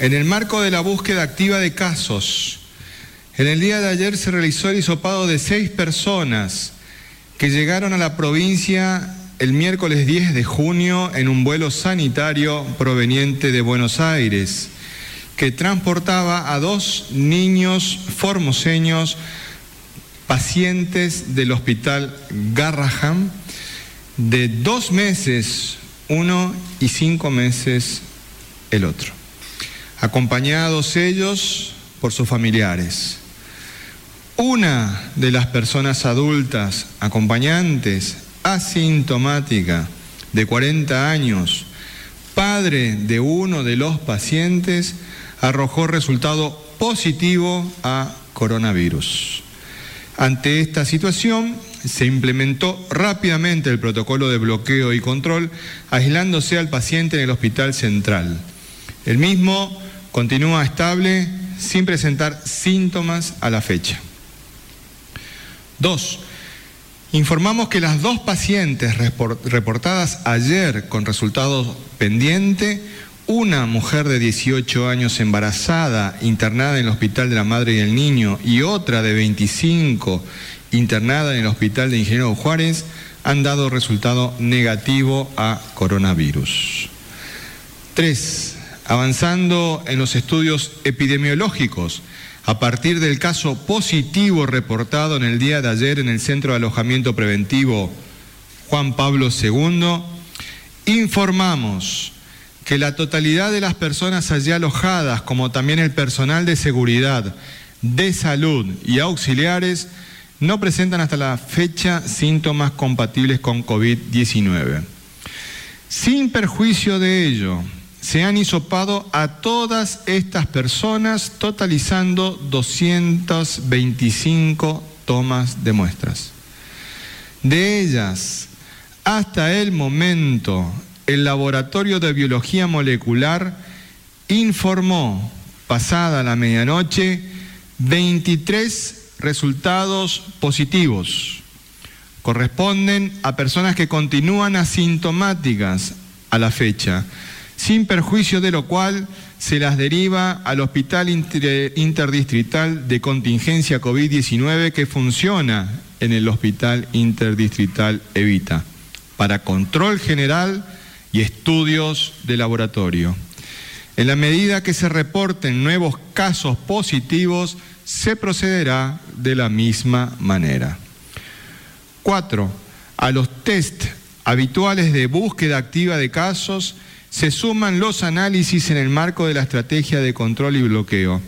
En el marco de la búsqueda activa de casos, en el día de ayer se realizó el hisopado de seis personas que llegaron a la provincia el miércoles 10 de junio en un vuelo sanitario proveniente de Buenos Aires, que transportaba a dos niños formoseños pacientes del hospital Garraham de dos meses uno y cinco meses el otro, acompañados ellos por sus familiares. Una de las personas adultas acompañantes asintomática de 40 años, padre de uno de los pacientes, arrojó resultado positivo a coronavirus. Ante esta situación, se implementó rápidamente el protocolo de bloqueo y control, aislándose al paciente en el hospital central. El mismo continúa estable sin presentar síntomas a la fecha. Dos, informamos que las dos pacientes reportadas ayer con resultados pendientes, una mujer de 18 años embarazada internada en el Hospital de la Madre y el Niño y otra de 25 internada en el Hospital de Ingeniero Juárez han dado resultado negativo a coronavirus. Tres, avanzando en los estudios epidemiológicos, a partir del caso positivo reportado en el día de ayer en el Centro de Alojamiento Preventivo Juan Pablo II, informamos que la totalidad de las personas allí alojadas, como también el personal de seguridad, de salud y auxiliares, no presentan hasta la fecha síntomas compatibles con COVID-19. Sin perjuicio de ello, se han hisopado a todas estas personas, totalizando 225 tomas de muestras. De ellas, hasta el momento, el Laboratorio de Biología Molecular informó, pasada la medianoche, 23 resultados positivos. Corresponden a personas que continúan asintomáticas a la fecha sin perjuicio de lo cual se las deriva al Hospital Interdistrital de Contingencia COVID-19 que funciona en el Hospital Interdistrital Evita para control general y estudios de laboratorio. En la medida que se reporten nuevos casos positivos, se procederá de la misma manera. Cuatro, a los test habituales de búsqueda activa de casos se suman los análisis en el marco de la estrategia de control y bloqueo,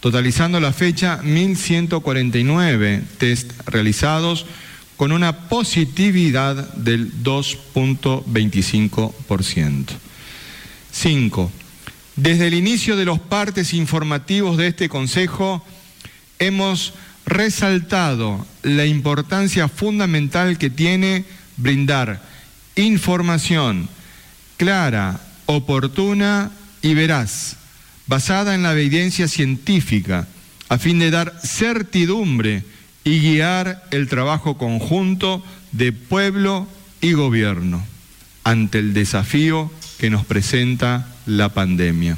totalizando la fecha 1.149 test realizados con una positividad del 2.25%. 5. Desde el inicio de los partes informativos de este Consejo, hemos resaltado la importancia fundamental que tiene brindar información, clara, oportuna y veraz, basada en la evidencia científica, a fin de dar certidumbre y guiar el trabajo conjunto de pueblo y gobierno ante el desafío que nos presenta la pandemia.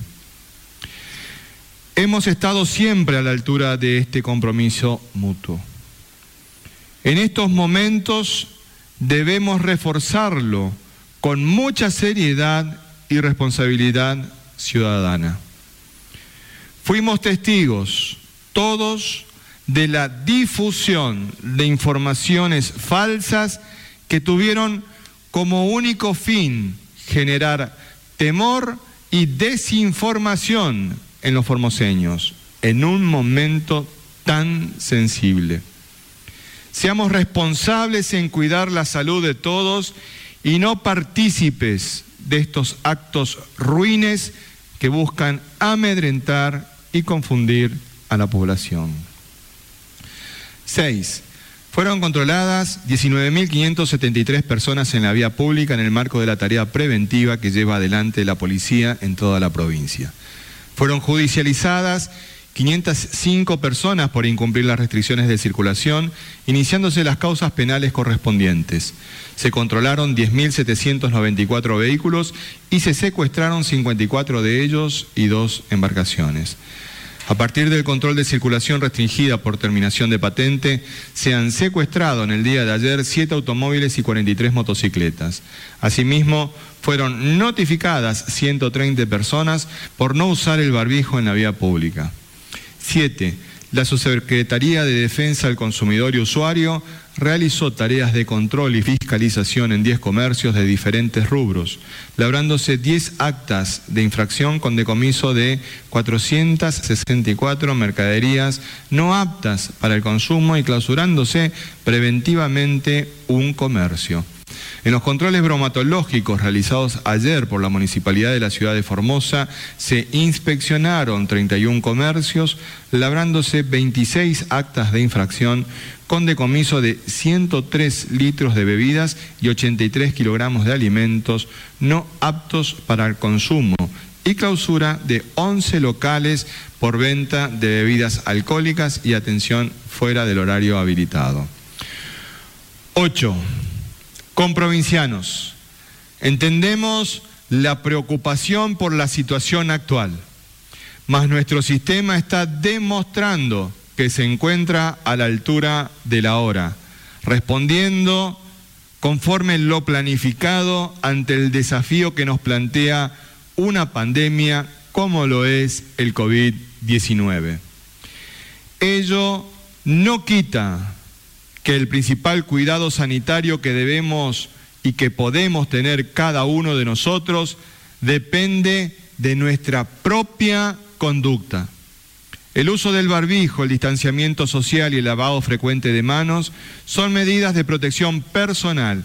Hemos estado siempre a la altura de este compromiso mutuo. En estos momentos debemos reforzarlo con mucha seriedad y responsabilidad ciudadana. Fuimos testigos todos de la difusión de informaciones falsas que tuvieron como único fin generar temor y desinformación en los formoseños en un momento tan sensible. Seamos responsables en cuidar la salud de todos y no partícipes de estos actos ruines que buscan amedrentar y confundir a la población. 6. Fueron controladas 19.573 personas en la vía pública en el marco de la tarea preventiva que lleva adelante la policía en toda la provincia. Fueron judicializadas 505 personas por incumplir las restricciones de circulación, iniciándose las causas penales correspondientes. Se controlaron 10.794 vehículos y se secuestraron 54 de ellos y dos embarcaciones. A partir del control de circulación restringida por terminación de patente, se han secuestrado en el día de ayer siete automóviles y 43 motocicletas. Asimismo, fueron notificadas 130 personas por no usar el barbijo en la vía pública. Siete, la Subsecretaría de Defensa del Consumidor y Usuario realizó tareas de control y fiscalización en 10 comercios de diferentes rubros, labrándose 10 actas de infracción con decomiso de 464 mercaderías no aptas para el consumo y clausurándose preventivamente un comercio. En los controles bromatológicos realizados ayer por la Municipalidad de la Ciudad de Formosa, se inspeccionaron 31 comercios, labrándose 26 actas de infracción con decomiso de 103 litros de bebidas y 83 kilogramos de alimentos no aptos para el consumo y clausura de 11 locales por venta de bebidas alcohólicas y atención fuera del horario habilitado. 8 con provincianos. Entendemos la preocupación por la situación actual, mas nuestro sistema está demostrando que se encuentra a la altura de la hora, respondiendo conforme lo planificado ante el desafío que nos plantea una pandemia como lo es el COVID-19. Ello no quita que el principal cuidado sanitario que debemos y que podemos tener cada uno de nosotros depende de nuestra propia conducta. El uso del barbijo, el distanciamiento social y el lavado frecuente de manos son medidas de protección personal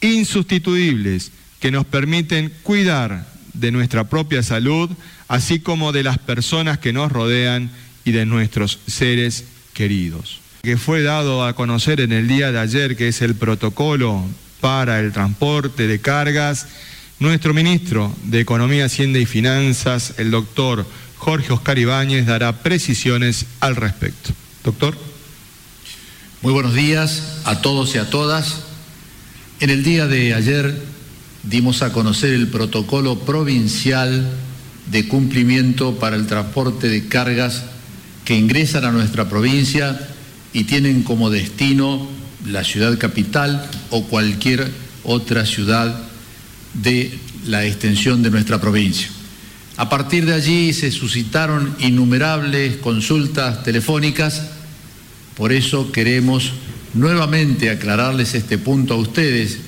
insustituibles que nos permiten cuidar de nuestra propia salud, así como de las personas que nos rodean y de nuestros seres queridos que fue dado a conocer en el día de ayer, que es el protocolo para el transporte de cargas, nuestro ministro de Economía, Hacienda y Finanzas, el doctor Jorge Oscar Ibáñez, dará precisiones al respecto. Doctor. Muy buenos días a todos y a todas. En el día de ayer dimos a conocer el protocolo provincial de cumplimiento para el transporte de cargas que ingresan a nuestra provincia y tienen como destino la ciudad capital o cualquier otra ciudad de la extensión de nuestra provincia. A partir de allí se suscitaron innumerables consultas telefónicas, por eso queremos nuevamente aclararles este punto a ustedes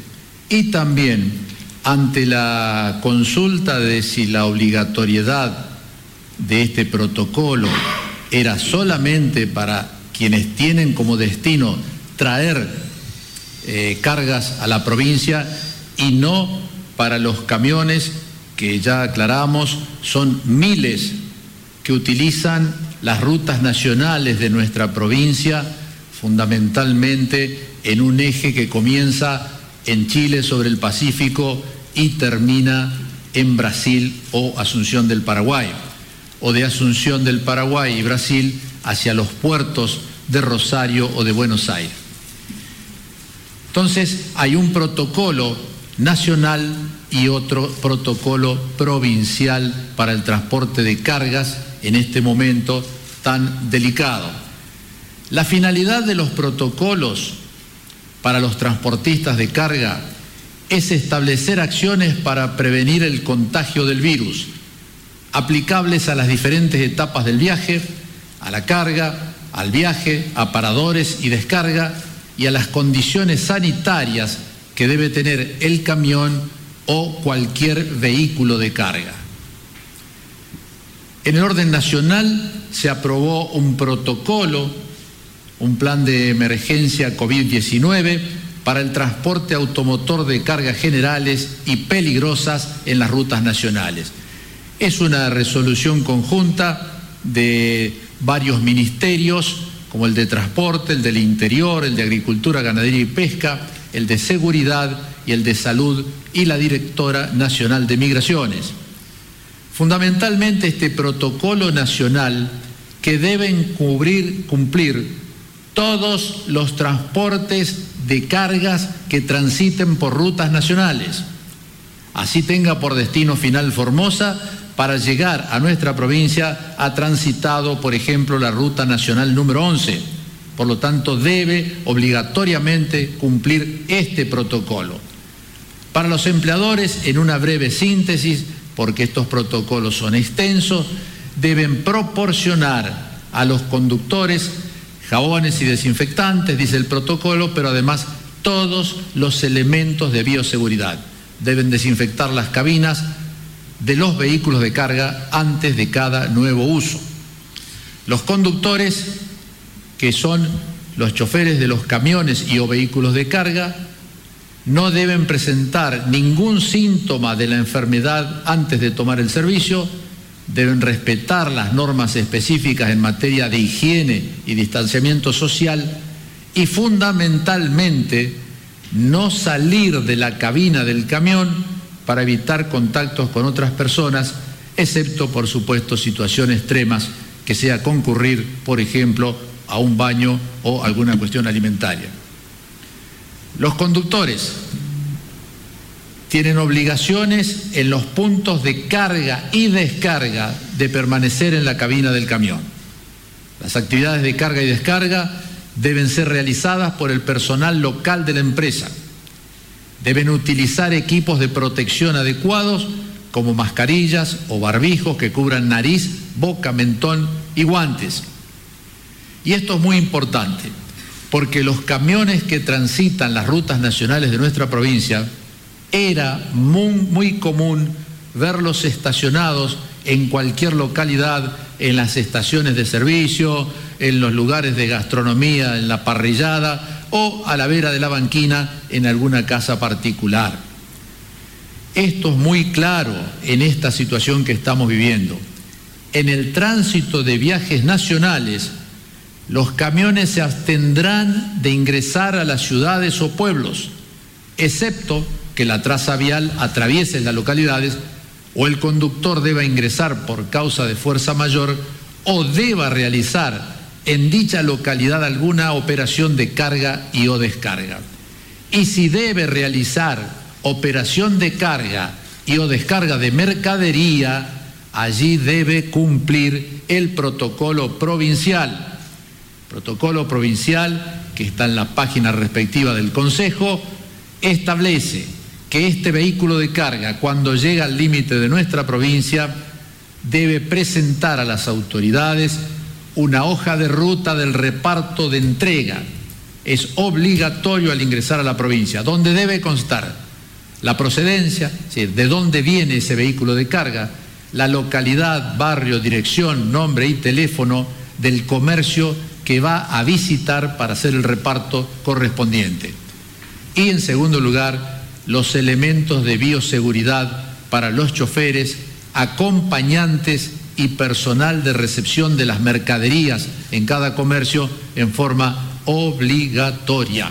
y también ante la consulta de si la obligatoriedad de este protocolo era solamente para quienes tienen como destino traer eh, cargas a la provincia y no para los camiones que ya aclaramos son miles que utilizan las rutas nacionales de nuestra provincia, fundamentalmente en un eje que comienza en Chile sobre el Pacífico y termina en Brasil o Asunción del Paraguay, o de Asunción del Paraguay y Brasil hacia los puertos de Rosario o de Buenos Aires. Entonces hay un protocolo nacional y otro protocolo provincial para el transporte de cargas en este momento tan delicado. La finalidad de los protocolos para los transportistas de carga es establecer acciones para prevenir el contagio del virus, aplicables a las diferentes etapas del viaje, a la carga, al viaje, a paradores y descarga y a las condiciones sanitarias que debe tener el camión o cualquier vehículo de carga. En el orden nacional se aprobó un protocolo, un plan de emergencia COVID-19 para el transporte automotor de cargas generales y peligrosas en las rutas nacionales. Es una resolución conjunta de varios ministerios, como el de Transporte, el del Interior, el de Agricultura, Ganadería y Pesca, el de Seguridad y el de Salud y la Directora Nacional de Migraciones. Fundamentalmente este protocolo nacional que deben cubrir, cumplir todos los transportes de cargas que transiten por rutas nacionales. Así tenga por destino final Formosa, para llegar a nuestra provincia ha transitado, por ejemplo, la ruta nacional número 11. Por lo tanto, debe obligatoriamente cumplir este protocolo. Para los empleadores, en una breve síntesis, porque estos protocolos son extensos, deben proporcionar a los conductores jabones y desinfectantes, dice el protocolo, pero además todos los elementos de bioseguridad. Deben desinfectar las cabinas de los vehículos de carga antes de cada nuevo uso. Los conductores, que son los choferes de los camiones y o vehículos de carga, no deben presentar ningún síntoma de la enfermedad antes de tomar el servicio, deben respetar las normas específicas en materia de higiene y distanciamiento social y fundamentalmente no salir de la cabina del camión para evitar contactos con otras personas, excepto por supuesto situaciones extremas que sea concurrir, por ejemplo, a un baño o alguna cuestión alimentaria. Los conductores tienen obligaciones en los puntos de carga y descarga de permanecer en la cabina del camión. Las actividades de carga y descarga deben ser realizadas por el personal local de la empresa. Deben utilizar equipos de protección adecuados como mascarillas o barbijos que cubran nariz, boca, mentón y guantes. Y esto es muy importante, porque los camiones que transitan las rutas nacionales de nuestra provincia era muy, común verlos estacionados en cualquier localidad, en las estaciones de servicio, en los lugares de gastronomía, en la parrillada o a la vera de la banquina en alguna casa particular. Esto es muy claro en esta situación que estamos viviendo. En el tránsito de viajes nacionales, los camiones se abstendrán de ingresar a las ciudades o pueblos, excepto que la traza vial atraviese las localidades o el conductor deba ingresar por causa de fuerza mayor o deba realizar en dicha localidad alguna operación de carga y o descarga. Y si debe realizar operación de carga y o descarga de mercadería, allí debe cumplir el protocolo provincial. Protocolo provincial que está en la página respectiva del Consejo establece que este vehículo de carga, cuando llega al límite de nuestra provincia, debe presentar a las autoridades una hoja de ruta del reparto de entrega. Es obligatorio al ingresar a la provincia, donde debe constar la procedencia, de dónde viene ese vehículo de carga, la localidad, barrio, dirección, nombre y teléfono del comercio que va a visitar para hacer el reparto correspondiente. Y en segundo lugar, los elementos de bioseguridad para los choferes, acompañantes y personal de recepción de las mercaderías en cada comercio en forma obligatoria.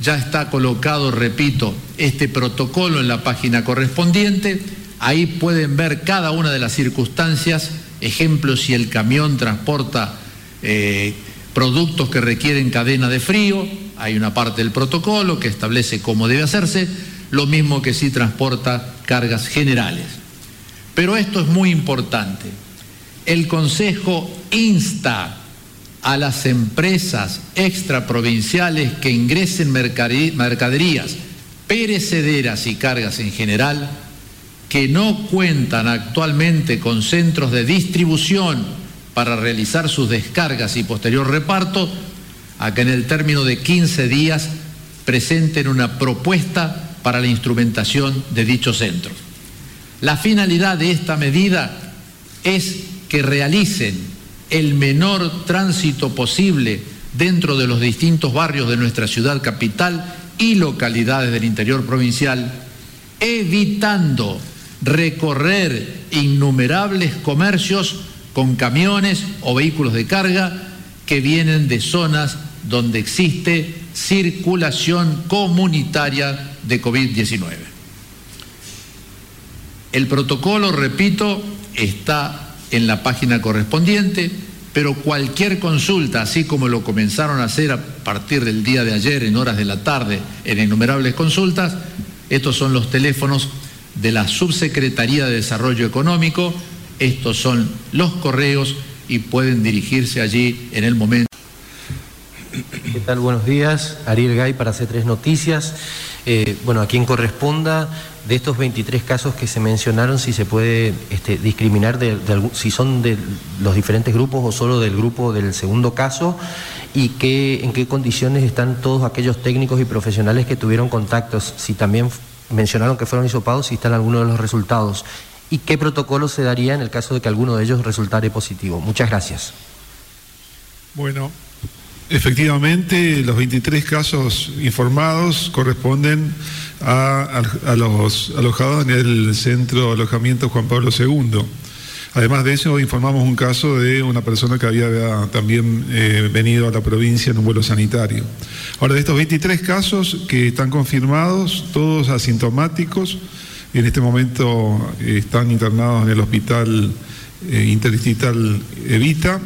Ya está colocado, repito, este protocolo en la página correspondiente. Ahí pueden ver cada una de las circunstancias, ejemplo si el camión transporta eh, productos que requieren cadena de frío, hay una parte del protocolo que establece cómo debe hacerse, lo mismo que si transporta cargas generales. Pero esto es muy importante. El Consejo insta a las empresas extraprovinciales que ingresen mercaderías perecederas y cargas en general, que no cuentan actualmente con centros de distribución para realizar sus descargas y posterior reparto, a que en el término de 15 días presenten una propuesta para la instrumentación de dichos centros. La finalidad de esta medida es que realicen el menor tránsito posible dentro de los distintos barrios de nuestra ciudad capital y localidades del interior provincial, evitando recorrer innumerables comercios con camiones o vehículos de carga que vienen de zonas donde existe circulación comunitaria de COVID-19. El protocolo, repito, está en la página correspondiente, pero cualquier consulta, así como lo comenzaron a hacer a partir del día de ayer en horas de la tarde en innumerables consultas, estos son los teléfonos de la Subsecretaría de Desarrollo Económico, estos son los correos y pueden dirigirse allí en el momento. ¿Qué tal? Buenos días. Ariel Gay para C3 Noticias. Eh, bueno, a quien corresponda, de estos 23 casos que se mencionaron, si se puede este, discriminar de, si son de los diferentes grupos o solo del grupo del segundo caso y qué, en qué condiciones están todos aquellos técnicos y profesionales que tuvieron contactos, si también mencionaron que fueron hisopados, si están algunos de los resultados y qué protocolo se daría en el caso de que alguno de ellos resultare positivo. Muchas gracias. Bueno, Efectivamente, los 23 casos informados corresponden a, los alojados en el centro de alojamiento Juan Pablo II. Además de eso, informamos un caso de una persona que había también eh, venido a la provincia en un vuelo sanitario. Ahora, de estos 23 casos que están confirmados, todos asintomáticos, en este momento eh, están internados en el hospital eh, interdistrital Evita.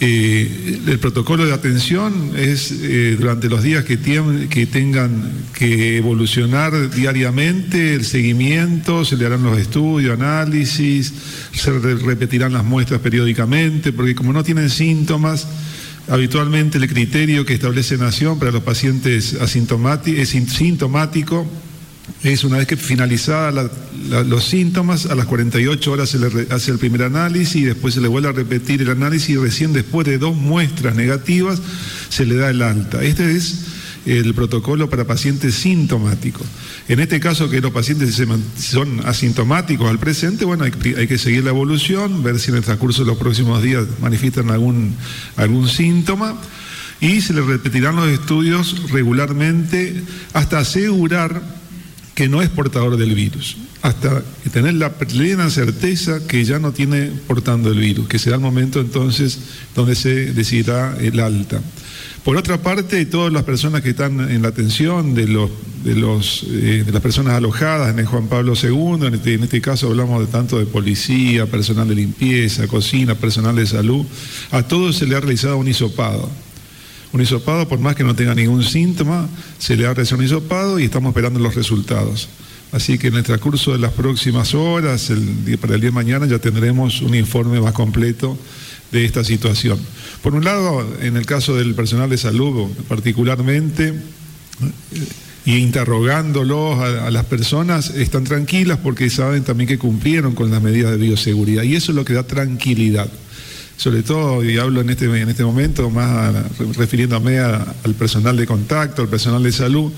Eh, el protocolo de atención es eh, durante los días que, que tengan que evolucionar diariamente el seguimiento, se le harán los estudios, análisis, se repetirán las muestras periódicamente, porque como no tienen síntomas, habitualmente el criterio que establece Nación para los pacientes asintomáticos es sintomático es una vez que finalizada los síntomas, a las 48 horas se le hace el primer análisis y después se le vuelve a repetir el análisis y recién después de dos muestras negativas se le da el alta. Este es el protocolo para pacientes sintomáticos. En este caso que los pacientes son asintomáticos al presente, bueno, hay, que seguir la evolución, ver si en el transcurso de los próximos días manifiestan algún, algún síntoma y se le repetirán los estudios regularmente hasta asegurar que no es portador del virus, hasta tener la plena certeza que ya no tiene portando el virus, que será el momento entonces donde se decidirá el alta. Por otra parte, todas las personas que están en la atención de, los, de, los, eh, de las personas alojadas en Juan Pablo II, en este, en este caso hablamos de tanto de policía, personal de limpieza, cocina, personal de salud, a todos se le ha realizado un hisopado un hisopado, por más que no tenga ningún síntoma, se le hace un hisopado y estamos esperando los resultados. Así que en el transcurso de las próximas horas, para el día de mañana, ya tendremos un informe más completo de esta situación. Por un lado, en el caso del personal de salud, particularmente, eh, y interrogándolos a, a, las personas, están tranquilas porque saben también que cumplieron con las medidas de bioseguridad. Y eso es lo que da tranquilidad sobre todo, y hablo en este, en este momento más refiriéndome al personal de contacto, al personal de salud,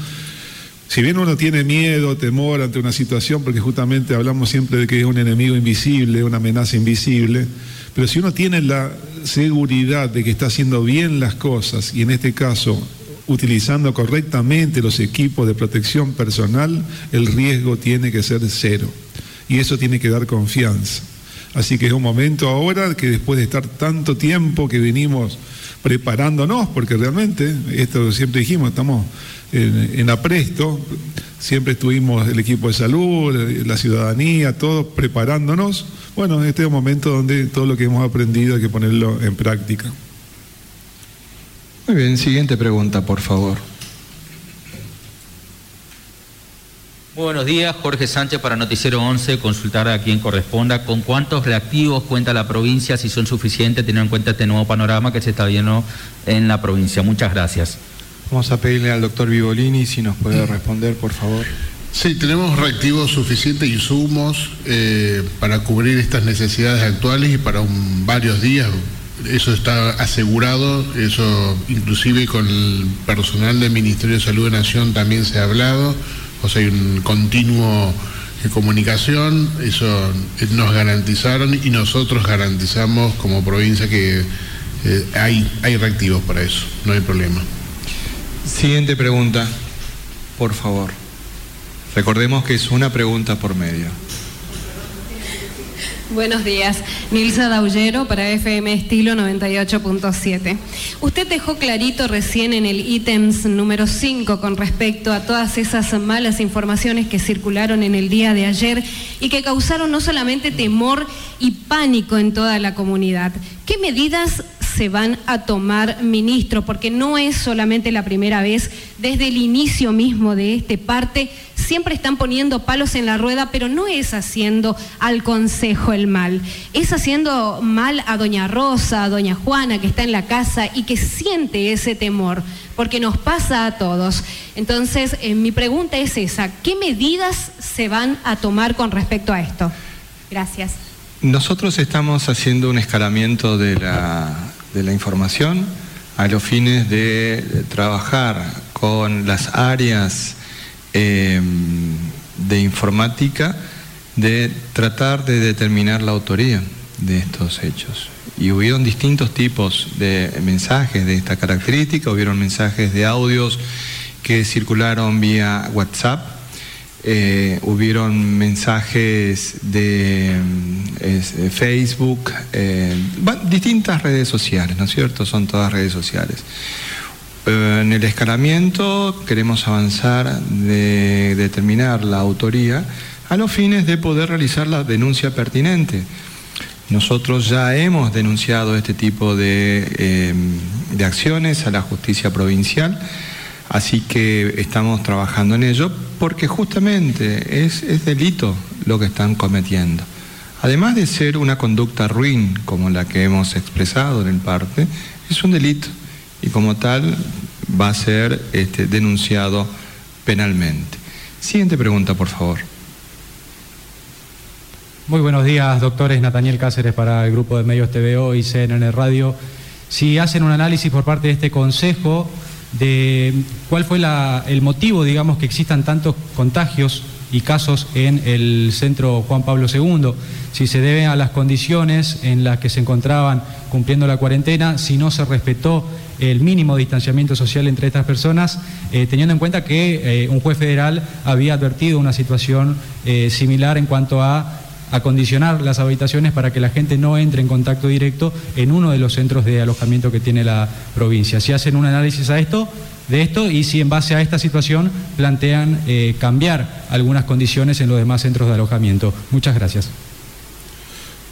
si bien uno tiene miedo, temor ante una situación, porque justamente hablamos siempre de que es un enemigo invisible, una amenaza invisible, pero si uno tiene la seguridad de que está haciendo bien las cosas, y en este caso utilizando correctamente los equipos de protección personal, el riesgo tiene que ser cero. Y eso tiene que dar confianza. Así que es un momento ahora que después de estar tanto tiempo que venimos preparándonos, porque realmente, esto siempre dijimos, estamos en, apresto, siempre estuvimos el equipo de salud, la ciudadanía, todos preparándonos. Bueno, este es un momento donde todo lo que hemos aprendido hay que ponerlo en práctica. Muy bien, siguiente pregunta, por favor. Buenos días, Jorge Sánchez para Noticiero 11, consultar a quien corresponda con cuántos reactivos cuenta la provincia, si son suficientes, teniendo en cuenta este nuevo panorama que se está viendo en la provincia. Muchas gracias. Vamos a pedirle al doctor Vivolini si nos puede responder, por favor. Sí, tenemos reactivos suficientes y sumos eh, para cubrir estas necesidades actuales y para varios días. Eso está asegurado, eso inclusive con el personal del Ministerio de Salud de Nación también se ha hablado o sea, hay un continuo de comunicación, eso eh, nos garantizaron y nosotros garantizamos como provincia que eh, hay, hay reactivos para eso, no hay problema. Siguiente pregunta, por favor. Recordemos que es una pregunta por medio. Buenos días, Nilsa Daullero para FM Estilo 98.7. Usted dejó clarito recién en el ítems número 5 con respecto a todas esas malas informaciones que circularon en el día de ayer y que causaron no solamente temor y pánico en toda la comunidad. ¿Qué medidas se van a tomar, ministro? Porque no es solamente la primera vez, desde el inicio mismo de este parte siempre están poniendo palos en la rueda, pero no es haciendo al Consejo el mal, es haciendo mal a doña Rosa, a doña Juana, que está en la casa y que siente ese temor, porque nos pasa a todos. Entonces, eh, mi pregunta es esa, ¿qué medidas se van a tomar con respecto a esto? Gracias. Nosotros estamos haciendo un escalamiento de la, de la información a los fines de trabajar con las áreas Em, de informática de tratar de determinar la autoría de estos hechos. Y hubieron distintos tipos de mensajes de esta característica, hubieron mensajes de audios que circularon vía WhatsApp, eh, hubieron mensajes de em, Facebook, eh, distintas redes sociales, ¿no es cierto? Son todas redes sociales. Eh, en el escalamiento queremos avanzar de determinar la autoría a los fines de poder realizar la denuncia pertinente. Nosotros ya hemos denunciado este tipo de, em, acciones a la justicia provincial, así que estamos trabajando en ello porque justamente es, es delito lo que están cometiendo. Además de ser una conducta ruin como la que hemos expresado en el parte, es un delito y como tal va a ser este, denunciado penalmente. Siguiente pregunta, por favor. Muy buenos días, doctores. Nataniel Cáceres para el grupo de medios TVO y CNN Radio. Si hacen un análisis por parte de este Consejo de cuál fue el motivo, digamos, que existan tantos contagios y casos en el centro Juan Pablo II, si se debe a las condiciones en las que se encontraban cumpliendo la cuarentena, si no se respetó el mínimo distanciamiento social entre estas personas, eh, teniendo en cuenta que eh, un juez federal había advertido una situación eh, similar en cuanto a acondicionar las habitaciones para que la gente no entre en contacto directo en uno de los centros de alojamiento que tiene la provincia. Si hacen un análisis a esto, de esto y si en base a esta situación plantean cambiar algunas condiciones en los demás centros de alojamiento. Muchas gracias.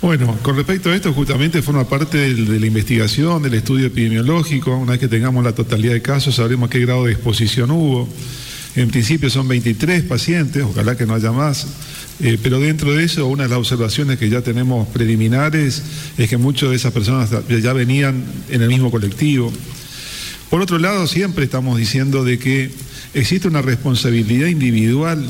Bueno, con respecto a esto, justamente forma parte de, la investigación, del estudio epidemiológico. Una vez que tengamos la totalidad de casos, sabremos qué grado de exposición hubo. En principio son 23 pacientes, ojalá que no haya más, eh, pero dentro de eso, una de las observaciones que ya tenemos preliminares es que muchas de esas personas ya venían en el mismo colectivo. Por otro lado, siempre estamos diciendo de que existe una responsabilidad individual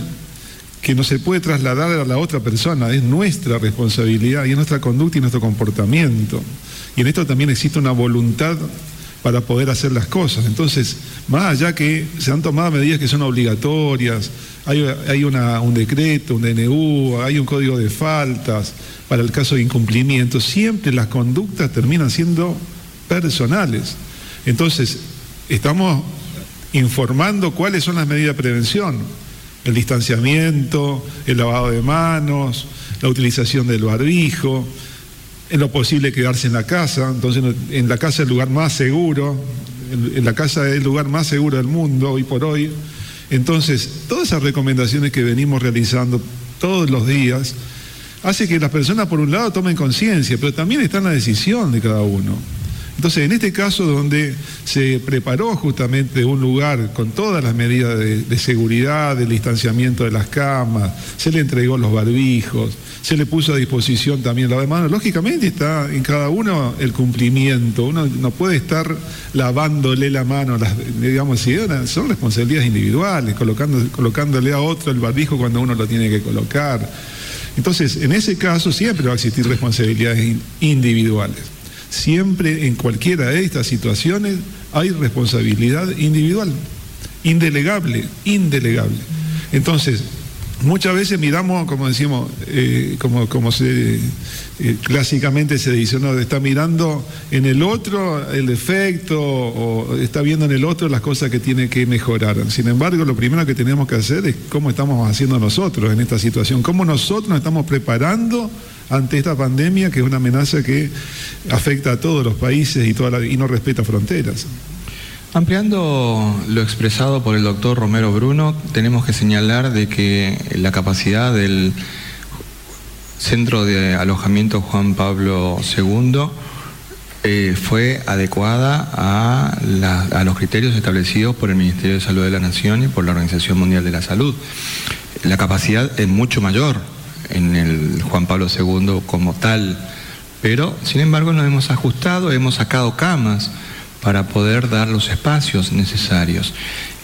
que no se puede trasladar a la otra persona, es nuestra responsabilidad y es nuestra conducta y nuestro comportamiento. Y en esto también existe una voluntad para poder hacer las cosas. Entonces, más allá que se han tomado medidas que son obligatorias, hay, un decreto, un DNU, hay un código de faltas para el caso de incumplimiento, siempre las conductas terminan siendo personales. Entonces, estamos informando cuáles son las medidas de prevención el distanciamiento, el lavado de manos, la utilización del barbijo, en lo posible quedarse en la casa, entonces en la casa es el lugar más seguro, en la casa es el lugar más seguro del mundo hoy por hoy. Entonces, todas esas recomendaciones que venimos realizando todos los días, hace que las personas por un lado tomen conciencia, pero también está en la decisión de cada uno. Entonces, en este caso donde se preparó justamente un lugar con todas las medidas de, seguridad, del distanciamiento de las camas, se le entregó los barbijos, se le puso a disposición también la mano, lógicamente está en cada uno el cumplimiento, uno no puede estar lavándole la mano, digamos, son responsabilidades individuales, colocándole a otro el barbijo cuando uno lo tiene que colocar. Entonces, en ese caso siempre va a existir responsabilidades individuales. Siempre en cualquiera de estas situaciones hay responsabilidad individual, indelegable, indelegable. Entonces, muchas veces miramos, como decimos, eh, como, como se, eh, clásicamente se dice, no, está mirando en el otro el defecto o está viendo en el otro las cosas que tiene que mejorar. Sin embargo, lo primero que tenemos que hacer es cómo estamos haciendo nosotros en esta situación, cómo nosotros nos estamos preparando ante esta pandemia que es una amenaza que afecta a todos los países y, toda y no respeta fronteras. Ampliando lo expresado por el doctor Romero Bruno, tenemos que señalar de que la capacidad del centro de alojamiento Juan Pablo II eh, fue adecuada a, a, los criterios establecidos por el Ministerio de Salud de la Nación y por la Organización Mundial de la Salud. La capacidad es mucho mayor en el Juan Pablo II como tal, pero sin embargo nos hemos ajustado, hemos sacado camas para poder dar los espacios necesarios.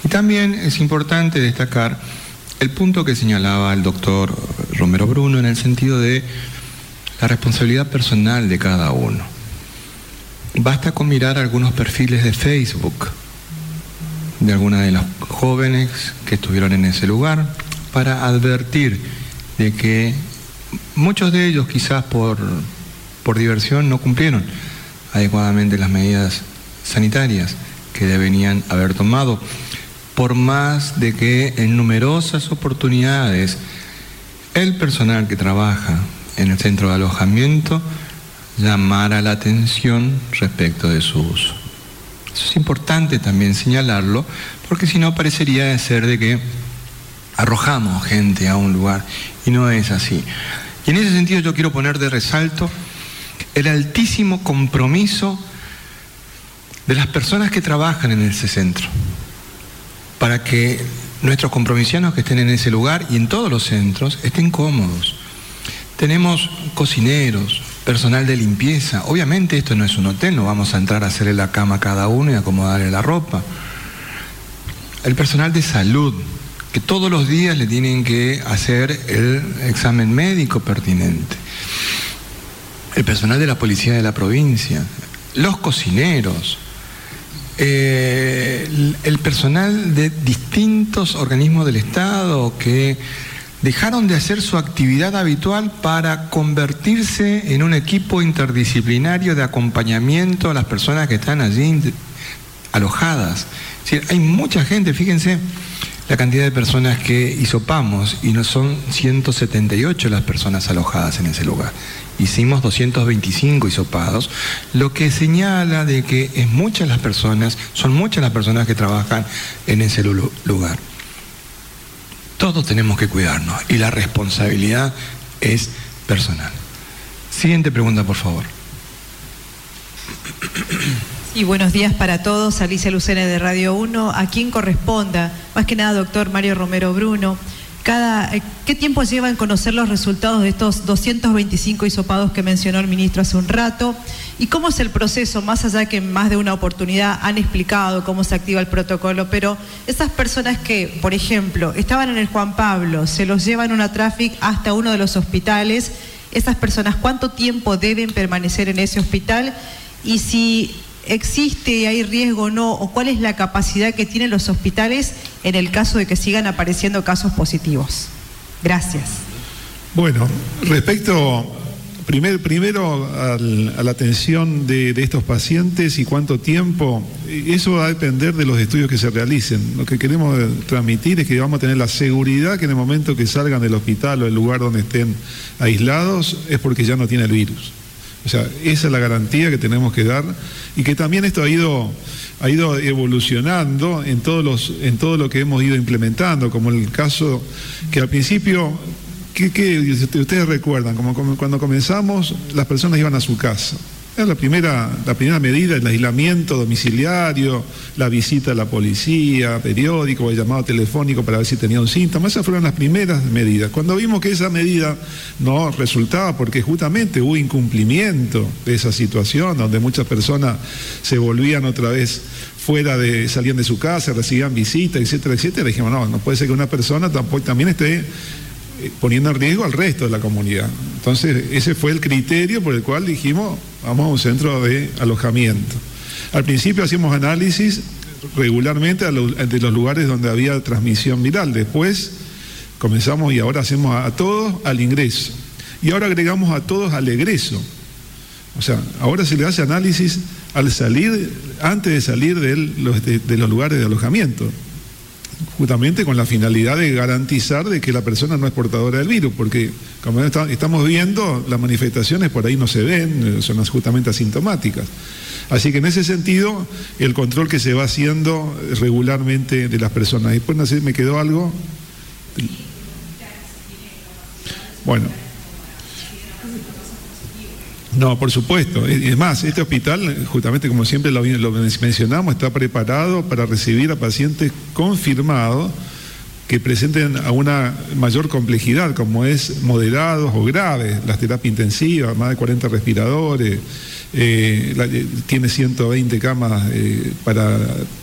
Y también es importante destacar el punto que señalaba el doctor Romero Bruno en el sentido de la responsabilidad personal de cada uno. Basta con mirar algunos perfiles de Facebook de algunas de las jóvenes que estuvieron en ese lugar para advertir de que muchos de ellos quizás por, por diversión no cumplieron adecuadamente las medidas sanitarias que deberían haber tomado, por más de que en numerosas oportunidades el personal que trabaja en el centro de alojamiento llamara la atención respecto de su uso. Eso es importante también señalarlo, porque si no parecería ser de que arrojamos gente a un lugar y no es así. Y en ese sentido yo quiero poner de resalto el altísimo compromiso de las personas que trabajan en ese centro, para que nuestros compromisianos que estén en ese lugar y en todos los centros estén cómodos. Tenemos cocineros, personal de limpieza. Obviamente esto no es un hotel, no vamos a entrar a hacerle la cama a cada uno y acomodarle la ropa. El personal de salud, que todos los días le tienen que hacer el examen médico pertinente. El personal de la policía de la provincia, los cocineros, eh, el personal de distintos organismos del Estado que dejaron de hacer su actividad habitual para convertirse en un equipo interdisciplinario de acompañamiento a las personas que están allí alojadas. hay mucha gente, fíjense la cantidad de personas que hisopamos y no son 178 las personas alojadas en ese lugar. Hicimos 225 hisopados, lo que señala de que es muchas las personas, son muchas las personas que trabajan en ese lugar. Todos tenemos que cuidarnos y la responsabilidad es personal. Siguiente pregunta, por favor. Y buenos días para todos. Alicia Lucena de Radio 1. A quien corresponda, más que nada, doctor Mario Romero Bruno. Eh, ¿Qué tiempo lleva en conocer los resultados de estos 225 hisopados que mencionó el ministro hace un rato? ¿Y cómo es el proceso, más allá que en más de una oportunidad han explicado cómo se activa el protocolo, pero esas personas que, por ejemplo, estaban en el Juan Pablo, se los llevan una tráfico hasta uno de los hospitales, esas personas, ¿cuánto tiempo deben permanecer en ese hospital? Y si existe hay riesgo o no, o cuál es la capacidad que tienen los hospitales en el caso de que sigan apareciendo casos positivos. Gracias. Bueno, respecto primer, primero a la atención de, estos pacientes y cuánto tiempo, eso va a depender de los estudios que se realicen. Lo que queremos transmitir es que vamos a tener la seguridad que en el momento que salgan del hospital o del lugar donde estén aislados es porque ya no tiene el virus. O sea, esa es la garantía que tenemos que dar y que también esto ha ido, ha ido evolucionando en, todos los, en todo lo que hemos ido implementando, como el caso que al principio, que, ustedes recuerdan, como cuando comenzamos, las personas iban a su casa la primera, la primera medida, el aislamiento domiciliario, la visita a la policía, periódico, el llamado telefónico para ver si tenía un síntoma. Esas fueron las primeras medidas. Cuando vimos que esa medida no resultaba porque justamente hubo incumplimiento de esa situación, donde muchas personas se volvían otra vez fuera de, salían de su casa, recibían visitas, etcétera, etcétera, dijimos, no, no puede ser que una persona tampoco, también esté poniendo en riesgo al resto de la comunidad. Entonces, ese fue el criterio por el cual dijimos, vamos a un centro de alojamiento. Al principio hacíamos análisis regularmente de los lugares donde había transmisión viral. Después comenzamos y ahora hacemos a, todos al ingreso. Y ahora agregamos a todos al egreso. O sea, ahora se le hace análisis al salir, antes de salir de los lugares de alojamiento. Justamente con la finalidad de garantizar de que la persona no es portadora del virus, porque como estamos viendo, las manifestaciones por ahí no se ven, son justamente asintomáticas. Así que en ese sentido, el control que se va haciendo regularmente de las personas. Después, no sé, ¿me quedó algo? Bueno. No, por supuesto. Es más, este hospital, justamente como siempre lo, mencionamos, está preparado para recibir a pacientes confirmados que presenten a una mayor complejidad, como es moderados o graves, las terapias intensivas, más de 40 respiradores, eh, eh, tiene 120 camas eh, para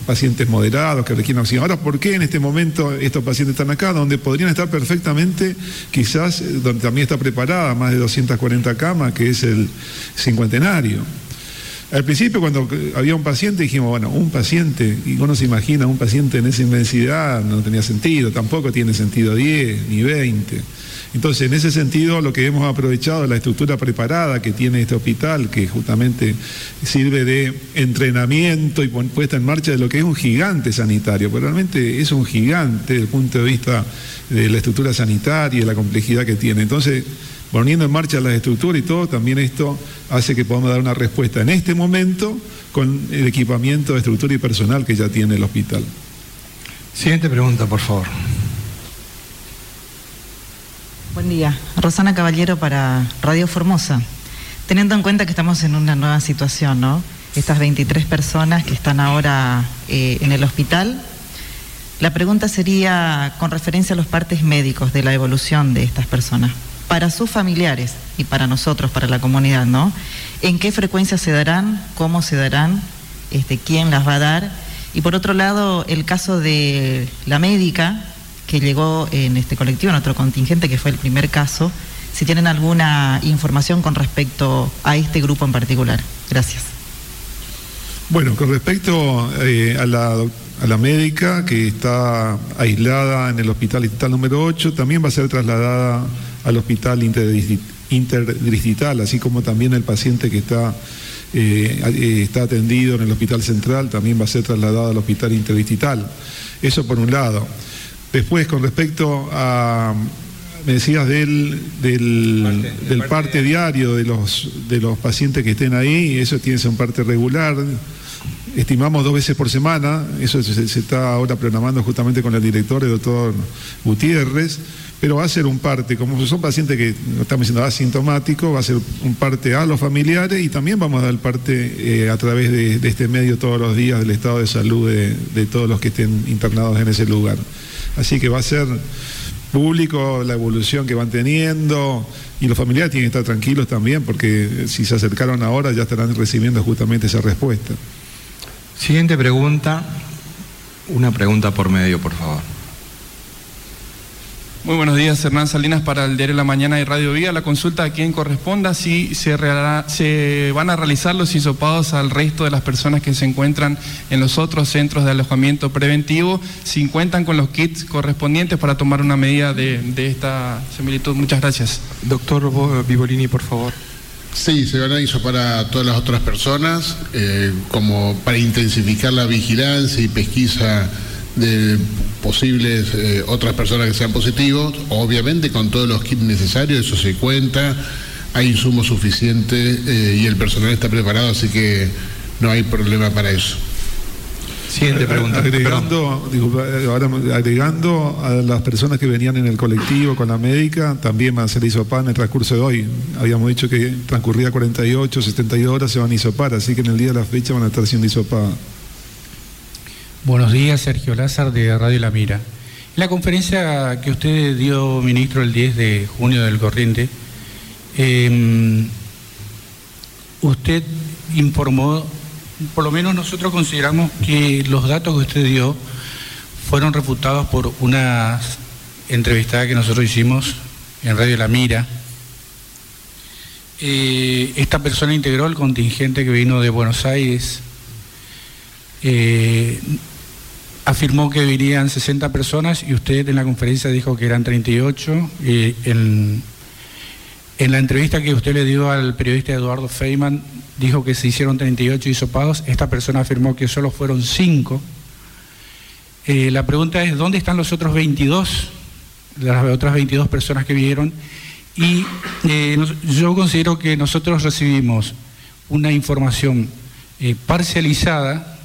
pacientes moderados que requieren oxígeno. Ahora, ¿por qué en este momento estos pacientes están acá? Donde podrían estar perfectamente, quizás, donde también está preparada más de 240 camas, que es el cincuentenario. Al principio, cuando había un paciente, dijimos, bueno, un paciente, y uno se imagina un paciente en esa inmensidad, no tenía sentido, tampoco tiene sentido 10 ni 20. Entonces, en ese sentido, lo que hemos aprovechado, la estructura preparada que tiene este hospital, que justamente sirve de entrenamiento y puesta en marcha de lo que es un gigante sanitario, pero realmente es un gigante desde el punto de vista de la estructura sanitaria y la complejidad que tiene. Entonces, poniendo en marcha las estructuras y todo, también esto hace que podamos dar una respuesta en este momento con el equipamiento de estructura y personal que ya tiene el hospital. Siguiente pregunta, por favor. Buen día. Rosana Caballero para Radio Formosa. Teniendo en cuenta que estamos en una nueva situación, ¿no? Estas 23 personas que están ahora eh, en el hospital, la pregunta sería con referencia a los partes médicos de la evolución de estas personas. Para sus familiares y para nosotros, para la comunidad, ¿no? ¿En qué frecuencia se darán? ¿Cómo se darán? Este, ¿Quién las va a dar? Y por otro lado, el caso de la médica, que llegó en este colectivo, en otro contingente, que fue el primer caso, si tienen alguna información con respecto a este grupo en particular. Gracias. Bueno, con respecto eh, a, la, médica que está aislada en el hospital distrital número 8, también va a ser trasladada al hospital interdistrital, así como también el paciente que está, eh, eh, está atendido en el hospital central también va a ser trasladado al hospital interdistrital. Eso por un lado. Después, con respecto a, me decías del, del, parte, diario de los, de los pacientes que estén ahí, eso tiene que ser un parte regular. Estimamos dos veces por semana, eso se, está ahora programando justamente con el director, el doctor Gutiérrez, pero va a ser un parte, como son pacientes que, estamos diciendo, asintomáticos, va a ser un parte a los familiares y también vamos a dar parte eh, a través de, este medio todos los días del estado de salud de todos los que estén internados en ese lugar. Así que va a ser público la evolución que van teniendo y los familiares tienen que estar tranquilos también porque si se acercaron ahora ya estarán recibiendo justamente esa respuesta. Siguiente pregunta, una pregunta por medio, por favor. Muy buenos días, Hernán Salinas para el Diario de la Mañana y Radio Vía. La consulta a quien corresponda, si se, se, van a realizar los hisopados al resto de las personas que se encuentran en los otros centros de alojamiento preventivo, si cuentan con los kits correspondientes para tomar una medida de, esta similitud. Muchas gracias. Doctor Vivolini, por favor. Sí, se van a hisopar a todas las otras personas, eh, como para intensificar la vigilancia y pesquisa de posibles eh, otras personas que sean positivos, obviamente con todos los kits necesarios, eso se cuenta, hay insumos suficientes eh, y el personal está preparado, así que no hay problema para eso. Siguiente pregunta. Agregando, agregando a las personas que venían en el colectivo con la médica, también van a ser hisopar en el transcurso de hoy. Habíamos dicho que transcurría 48, 72 horas se van a hisopar, así que en el día de la fecha van a estar siendo hisopadas. Buenos días, Sergio Lázaro de Radio La Mira. La conferencia que usted dio, ministro, el 10 de junio del corriente, em, usted informó, por lo menos nosotros consideramos que los datos que usted dio fueron refutados por una entrevistada que nosotros hicimos en Radio La Mira. Eh, esta persona integró el contingente que vino de Buenos Aires. Eh, afirmó que vivían 60 personas y usted en la conferencia dijo que eran 38. Y en, en la entrevista que usted le dio al periodista Eduardo Feynman, dijo que se hicieron 38 hisopados. Esta persona afirmó que solo fueron 5. Eh, la pregunta es, ¿dónde están los otros 22, las otras 22 personas que vieron? Y eh, yo considero que nosotros recibimos una información eh, parcializada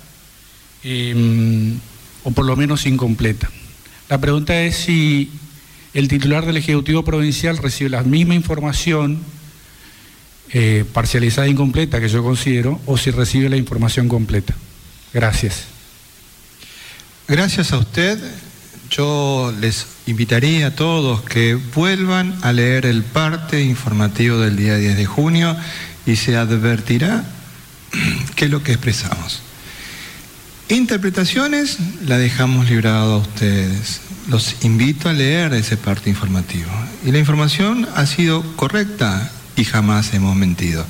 o por lo menos incompleta. La pregunta es si el titular del Ejecutivo Provincial recibe la misma información eh, parcializada e incompleta que yo considero o si recibe la información completa. Gracias. Gracias a usted. Yo les invitaría a todos que vuelvan a leer el parte informativo del día 10 de junio y se advertirá qué es lo que expresamos. Interpretaciones la dejamos librado a ustedes. Los invito a leer ese parte informativo. Y la información ha sido correcta y jamás hemos mentido.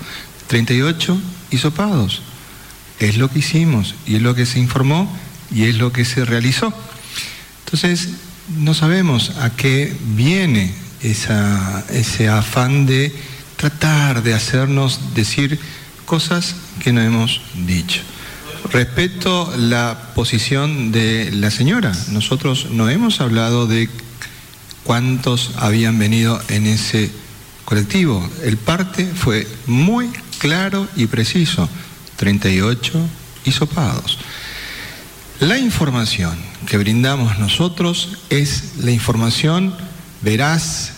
38 hisopados. Es lo que hicimos y es lo que se informó y es lo que se realizó. Entonces, no sabemos a qué viene ese afán de tratar de hacernos decir cosas que no hemos dicho. Respeto la posición de la señora. Nosotros no hemos hablado de cuántos habían venido en ese colectivo. El parte fue muy claro y preciso. 38 hisopados. La información que brindamos nosotros es la información veraz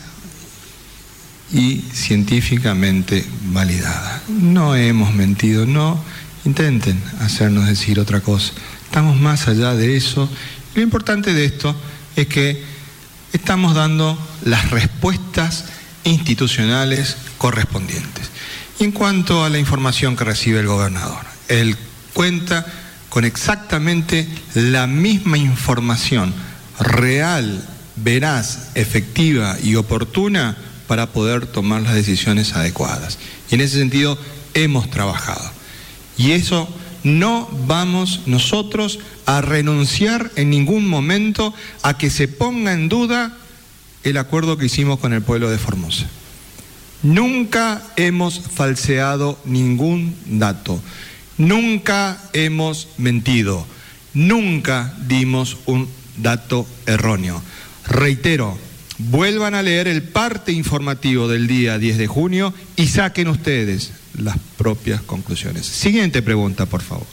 y científicamente validada. No hemos mentido, no intenten hacernos decir otra cosa. Estamos más allá de eso. Lo importante de esto es que estamos dando las respuestas institucionales correspondientes. Y en cuanto a la información que recibe el gobernador, él cuenta con exactamente la misma información real, veraz, efectiva y oportuna para poder tomar las decisiones adecuadas. Y en ese sentido hemos trabajado. Y eso no vamos nosotros a renunciar en ningún momento a que se ponga en duda el acuerdo que hicimos con el pueblo de Formosa. Nunca hemos falseado ningún dato. Nunca hemos mentido, nunca dimos un dato erróneo. Reitero, vuelvan a leer el parte informativo del día 10 de junio y saquen ustedes las propias conclusiones. Siguiente pregunta, por favor.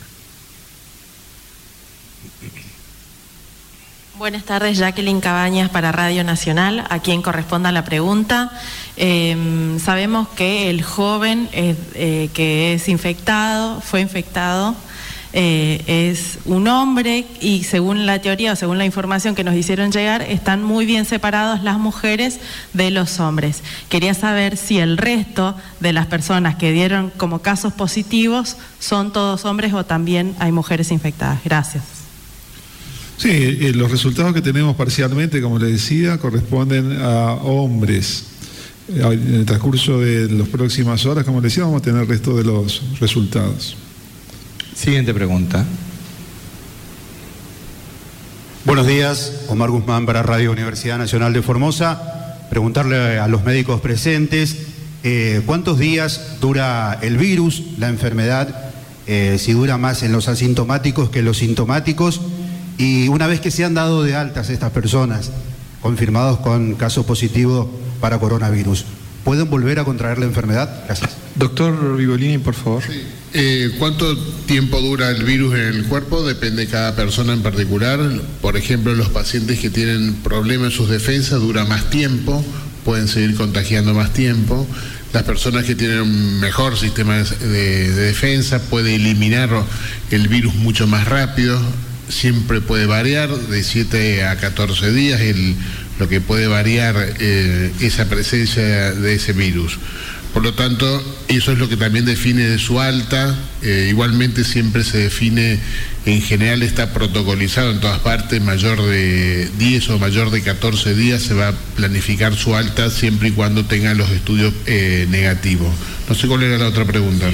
Buenas tardes, Jacqueline Cabañas para Radio Nacional, a quien corresponda la pregunta. Em, sabemos que el joven eh, que es infectado, fue infectado, eh, es un hombre y según la teoría o según la información que nos hicieron llegar, están muy bien separados las mujeres de los hombres. Quería saber si el resto de las personas que dieron como casos positivos son todos hombres o también hay mujeres infectadas. Gracias. Sí, eh, los resultados que tenemos parcialmente, como le decía, corresponden a hombres. Eh, en el transcurso de las próximas horas, como le decía, vamos a tener el resto de los resultados. Siguiente pregunta. Buenos días, Omar Guzmán para Radio Universidad Nacional de Formosa. Preguntarle a los médicos presentes eh, cuántos días dura el virus, la enfermedad, si dura más en los asintomáticos que en los sintomáticos y una vez que se han dado de altas estas personas, confirmados con caso positivo para coronavirus, ¿pueden volver a contraer la enfermedad? Gracias. Doctor Vivolini, por favor. Eh, ¿Cuánto tiempo dura el virus en el cuerpo? Depende de cada persona en particular. Por ejemplo, los pacientes que tienen problemas en sus defensas dura más tiempo, pueden seguir contagiando más tiempo. Las personas que tienen un mejor sistema de, de defensa pueden eliminar el virus mucho más rápido siempre puede variar de 7 a 14 días el, lo que puede variar eh, esa presencia de ese virus. Por lo tanto, eso es lo que también define de su alta. Eh, igualmente siempre se define, en general está protocolizado en todas partes, mayor de 10 o mayor de 14 días se va a planificar su alta siempre y cuando tenga los estudios eh, negativos. No sé cuál era la otra pregunta.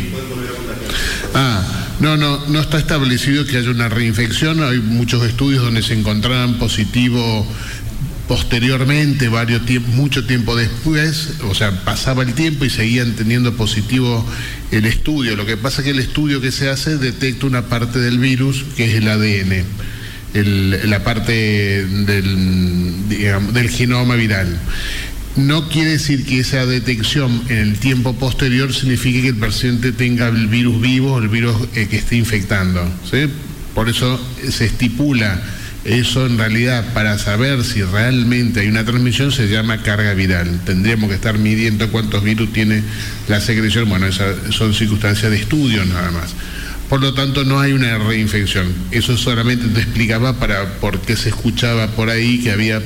ah, no, no, no está establecido que haya una reinfección. Hay muchos estudios donde se encontraban positivo posteriormente, varios mucho tiempo después, o sea, pasaba el tiempo y seguían teniendo positivo el estudio. Lo que pasa es que el estudio que se hace detecta una parte del virus que es el ADN. la parte del, del genoma viral. No quiere decir que esa detección en el tiempo posterior signifique que el paciente tenga el virus vivo o el virus eh, que esté infectando. Por eso se estipula eso en realidad para saber si realmente hay una transmisión se llama carga viral. Tendríamos que estar midiendo cuántos virus tiene la secreción. Bueno, esas son circunstancias de estudio nada más. Por lo tanto, no hay una reinfección. Eso solamente te explicaba para por qué se escuchaba por ahí que había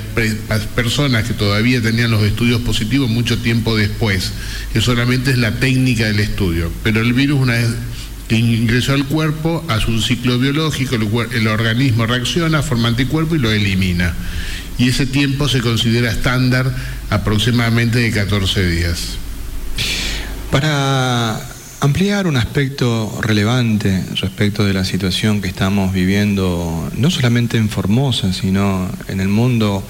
personas que todavía tenían los estudios positivos mucho tiempo después. Que solamente es la técnica del estudio. Pero el virus, una vez ingresó al cuerpo, hace un ciclo biológico, el, organismo reacciona, forma anticuerpo y lo elimina. Y ese tiempo se considera estándar aproximadamente de 14 días. Para ampliar un aspecto relevante respecto de la situación que estamos viviendo, no solamente en Formosa, sino en el mundo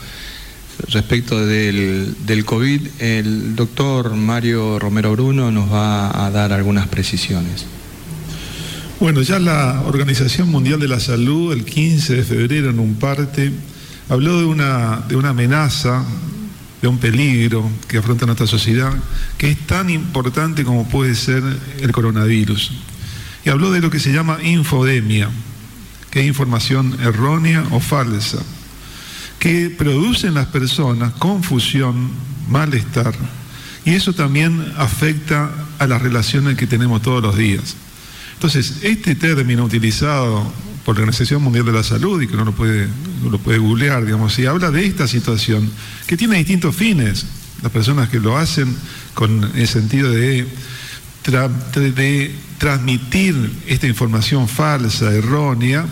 respecto del, del COVID, el doctor Mario Romero Bruno nos va a dar algunas precisiones. Bueno, ya la Organización Mundial de la Salud el 15 de febrero en un parte habló de una, de una amenaza, de un peligro que afronta nuestra sociedad, que es tan importante como puede ser el coronavirus. Y habló de lo que se llama infodemia, que es información errónea o falsa, que produce en las personas confusión, malestar, y eso también afecta a las relaciones que tenemos todos los días. Entonces, este término utilizado por la Organización Mundial de la Salud y que uno lo puede, lo puede googlear, digamos, y habla de esta situación que tiene distintos fines. Las personas que lo hacen con el sentido de, de transmitir esta información falsa, errónea,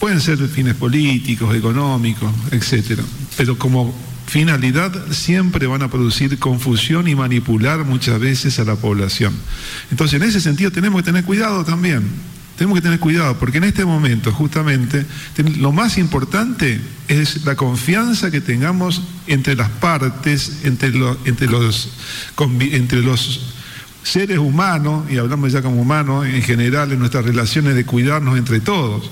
pueden ser fines políticos, económicos, etcétera. Pero como finalidad siempre van a producir confusión y manipular muchas veces a la población. Entonces, en ese sentido tenemos que tener cuidado también. Tenemos que tener cuidado porque en este momento justamente lo más importante es la confianza que tengamos entre las partes, entre, entre, los, entre los seres humanos, y hablamos ya como humanos en general en nuestras relaciones de cuidarnos entre todos.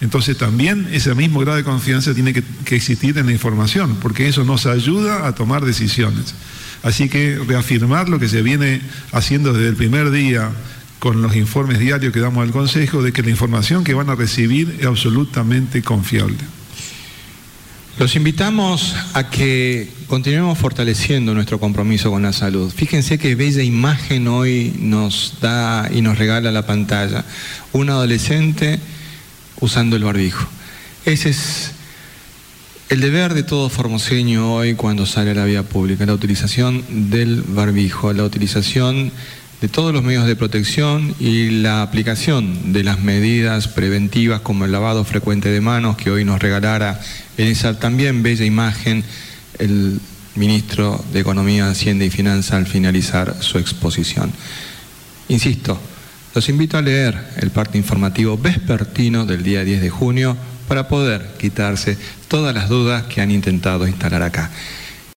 Entonces también ese mismo grado de confianza tiene que, existir en la información, porque eso nos ayuda a tomar decisiones. Así que reafirmar lo que se viene haciendo desde el primer día con los informes diarios que damos al Consejo, de que la información que van a recibir es absolutamente confiable. Los invitamos a que continuemos fortaleciendo nuestro compromiso con la salud. Fíjense qué bella imagen hoy nos da y nos regala la pantalla. Un adolescente usando el barbijo. Ese es el deber de todo formoseño hoy cuando sale a la vía pública, la utilización del barbijo, la utilización de todos los medios de protección y la aplicación de las medidas preventivas como el lavado frecuente de manos que hoy nos regalara en esa también bella imagen el ministro de Economía, Hacienda y Finanza al finalizar su exposición. Insisto, los invito a leer el parte informativo vespertino del día 10 de junio para poder quitarse todas las dudas que han intentado instalar acá.